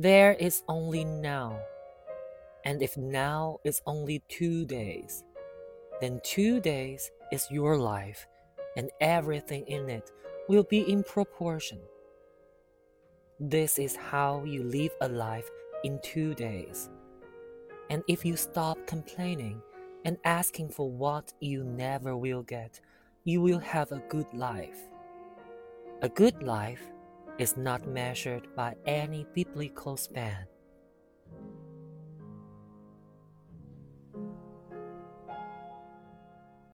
There is only now. And if now is only two days, then two days is your life, and everything in it will be in proportion. This is how you live a life in two days. And if you stop complaining and asking for what you never will get, you will have a good life. A good life is not measured by any biblical span.